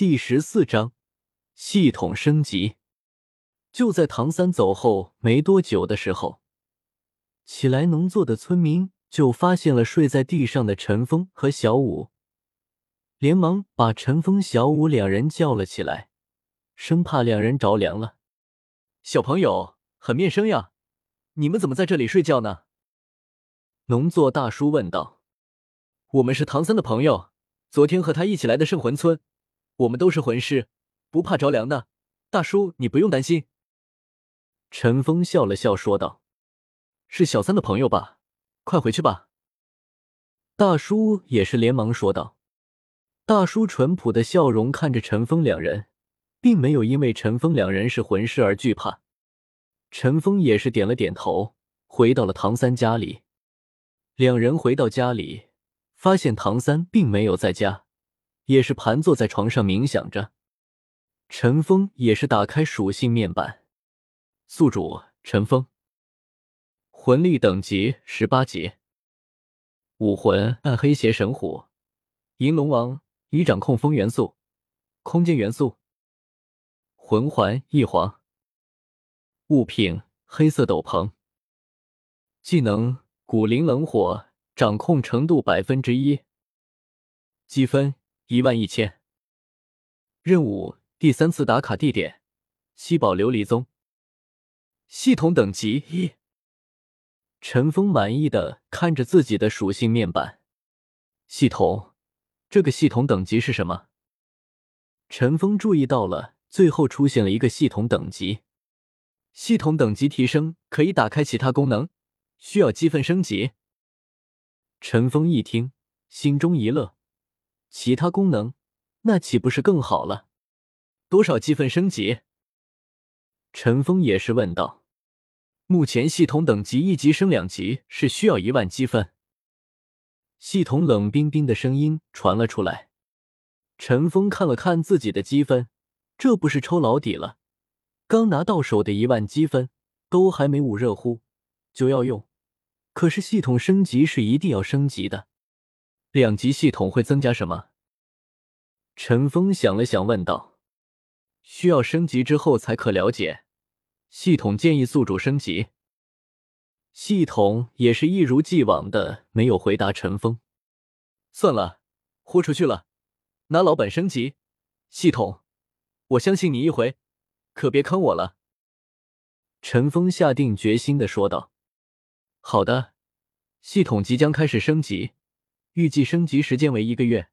第十四章系统升级。就在唐三走后没多久的时候，起来农作的村民就发现了睡在地上的陈峰和小五，连忙把陈峰、小五两人叫了起来，生怕两人着凉了。小朋友，很面生呀，你们怎么在这里睡觉呢？农作大叔问道。我们是唐三的朋友，昨天和他一起来的圣魂村。我们都是魂师，不怕着凉的。大叔，你不用担心。陈峰笑了笑说道：“是小三的朋友吧？快回去吧。”大叔也是连忙说道。大叔淳朴的笑容看着陈峰两人，并没有因为陈峰两人是魂师而惧怕。陈峰也是点了点头，回到了唐三家里。两人回到家里，发现唐三并没有在家。也是盘坐在床上冥想着，陈峰也是打开属性面板，宿主陈峰，魂力等级十八级，武魂暗黑邪神虎，银龙王已掌控风元素、空间元素，魂环一黄，物品黑色斗篷，技能古灵冷火，掌控程度百分之一，积分。一万一千。任务第三次打卡地点：七宝琉璃宗。系统等级一。陈峰满意的看着自己的属性面板。系统，这个系统等级是什么？陈峰注意到了，最后出现了一个系统等级。系统等级提升可以打开其他功能，需要积分升级。陈峰一听，心中一乐。其他功能，那岂不是更好了？多少积分升级？陈峰也是问道。目前系统等级一级升两级是需要一万积分。系统冷冰冰的声音传了出来。陈峰看了看自己的积分，这不是抽老底了？刚拿到手的一万积分都还没捂热乎，就要用。可是系统升级是一定要升级的。两级系统会增加什么？陈峰想了想，问道：“需要升级之后才可了解。系统建议宿主升级。”系统也是一如既往的没有回答陈峰。算了，豁出去了，拿老本升级。系统，我相信你一回，可别坑我了。陈峰下定决心的说道：“好的，系统即将开始升级。”预计升级时间为一个月，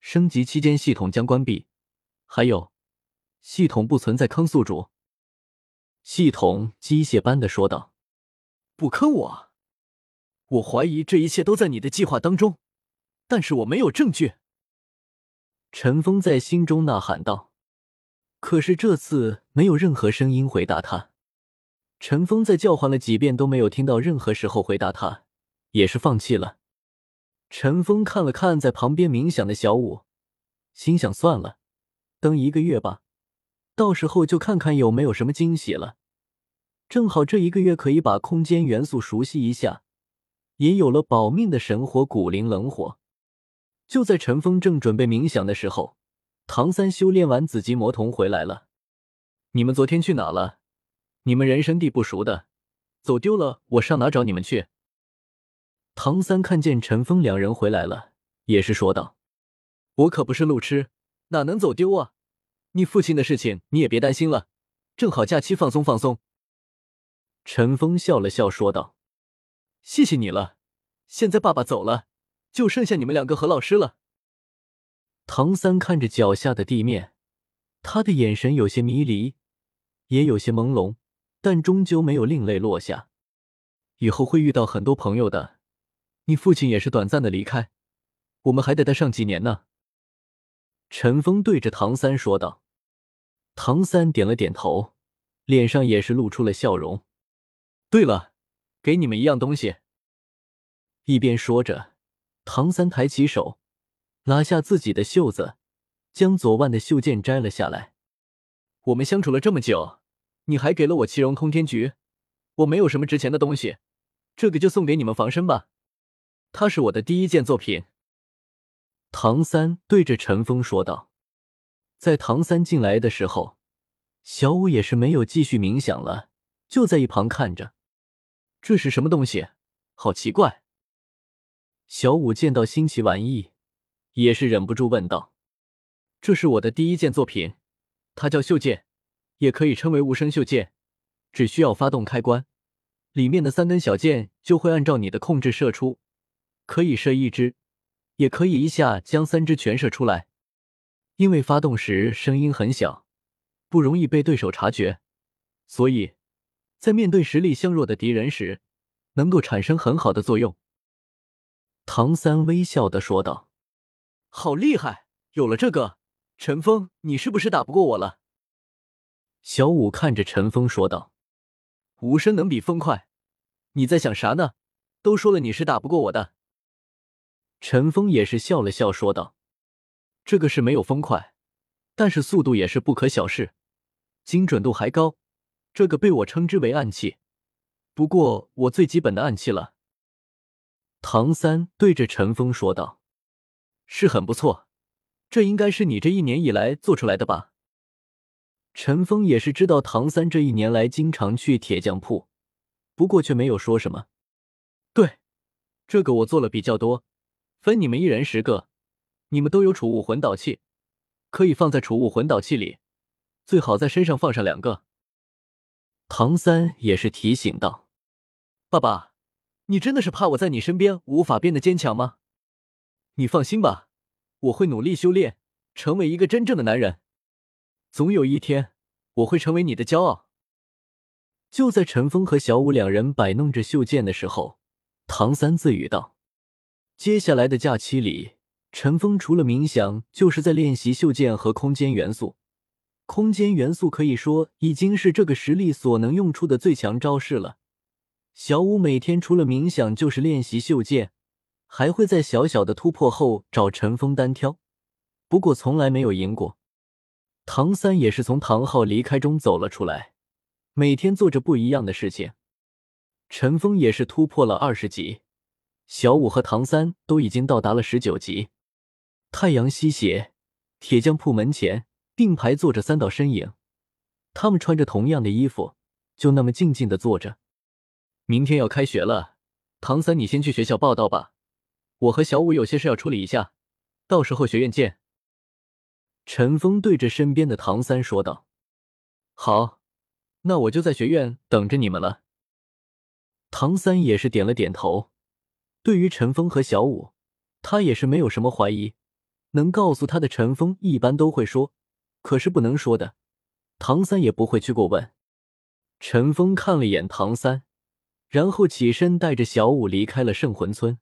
升级期间系统将关闭。还有，系统不存在坑宿主。系统机械般的说道：“不坑我？我怀疑这一切都在你的计划当中，但是我没有证据。”陈峰在心中呐喊道。可是这次没有任何声音回答他。陈峰在叫唤了几遍都没有听到任何时候回答他，也是放弃了。陈峰看了看在旁边冥想的小五，心想：算了，等一个月吧，到时候就看看有没有什么惊喜了。正好这一个月可以把空间元素熟悉一下，也有了保命的神火——古灵冷火。就在陈峰正准备冥想的时候，唐三修炼完紫极魔瞳回来了。你们昨天去哪了？你们人生地不熟的，走丢了，我上哪找你们去？唐三看见陈峰两人回来了，也是说道：“我可不是路痴，哪能走丢啊？你父亲的事情你也别担心了，正好假期放松放松。”陈峰笑了笑说道：“谢谢你了，现在爸爸走了，就剩下你们两个和老师了。”唐三看着脚下的地面，他的眼神有些迷离，也有些朦胧，但终究没有另泪落下。以后会遇到很多朋友的。你父亲也是短暂的离开，我们还得待上几年呢。”陈峰对着唐三说道。唐三点了点头，脸上也是露出了笑容。对了，给你们一样东西。一边说着，唐三抬起手，拉下自己的袖子，将左腕的袖剑摘了下来。我们相处了这么久，你还给了我七荣通天局，我没有什么值钱的东西，这个就送给你们防身吧。它是我的第一件作品。唐三对着陈峰说道：“在唐三进来的时候，小五也是没有继续冥想了，就在一旁看着。这是什么东西？好奇怪！小五见到新奇玩意，也是忍不住问道：“这是我的第一件作品，它叫袖剑，也可以称为无声袖剑。只需要发动开关，里面的三根小剑就会按照你的控制射出，可以射一支，也可以一下将三支全射出来。因为发动时声音很小，不容易被对手察觉，所以在面对实力相弱的敌人时，能够产生很好的作用。”唐三微笑的说道：“好厉害！有了这个，陈峰，你是不是打不过我了？”小五看着陈峰说道：“无声能比风快，你在想啥呢？都说了你是打不过我的。”陈峰也是笑了笑说道：“这个是没有风快，但是速度也是不可小视，精准度还高，这个被我称之为暗器。不过我最基本的暗器了。”唐三对着陈峰说道：“是很不错，这应该是你这一年以来做出来的吧？”陈峰也是知道唐三这一年来经常去铁匠铺，不过却没有说什么。对，这个我做了比较多，分你们一人十个。你们都有储物魂导器，可以放在储物魂导器里，最好在身上放上两个。唐三也是提醒道：“爸爸。”你真的是怕我在你身边无法变得坚强吗？你放心吧，我会努力修炼，成为一个真正的男人。总有一天，我会成为你的骄傲。就在陈峰和小舞两人摆弄着袖剑的时候，唐三自语道：“接下来的假期里，陈峰除了冥想，就是在练习袖剑和空间元素。空间元素可以说已经是这个实力所能用出的最强招式了。”小五每天除了冥想就是练习袖剑，还会在小小的突破后找陈峰单挑，不过从来没有赢过。唐三也是从唐昊离开中走了出来，每天做着不一样的事情。陈峰也是突破了二十级，小五和唐三都已经到达了十九级。太阳西斜，铁匠铺门前并排坐着三道身影，他们穿着同样的衣服，就那么静静的坐着。明天要开学了，唐三，你先去学校报道吧。我和小五有些事要处理一下，到时候学院见。陈峰对着身边的唐三说道：“好，那我就在学院等着你们了。”唐三也是点了点头。对于陈峰和小舞，他也是没有什么怀疑。能告诉他的陈峰一般都会说，可是不能说的，唐三也不会去过问。陈峰看了眼唐三。然后起身，带着小舞离开了圣魂村。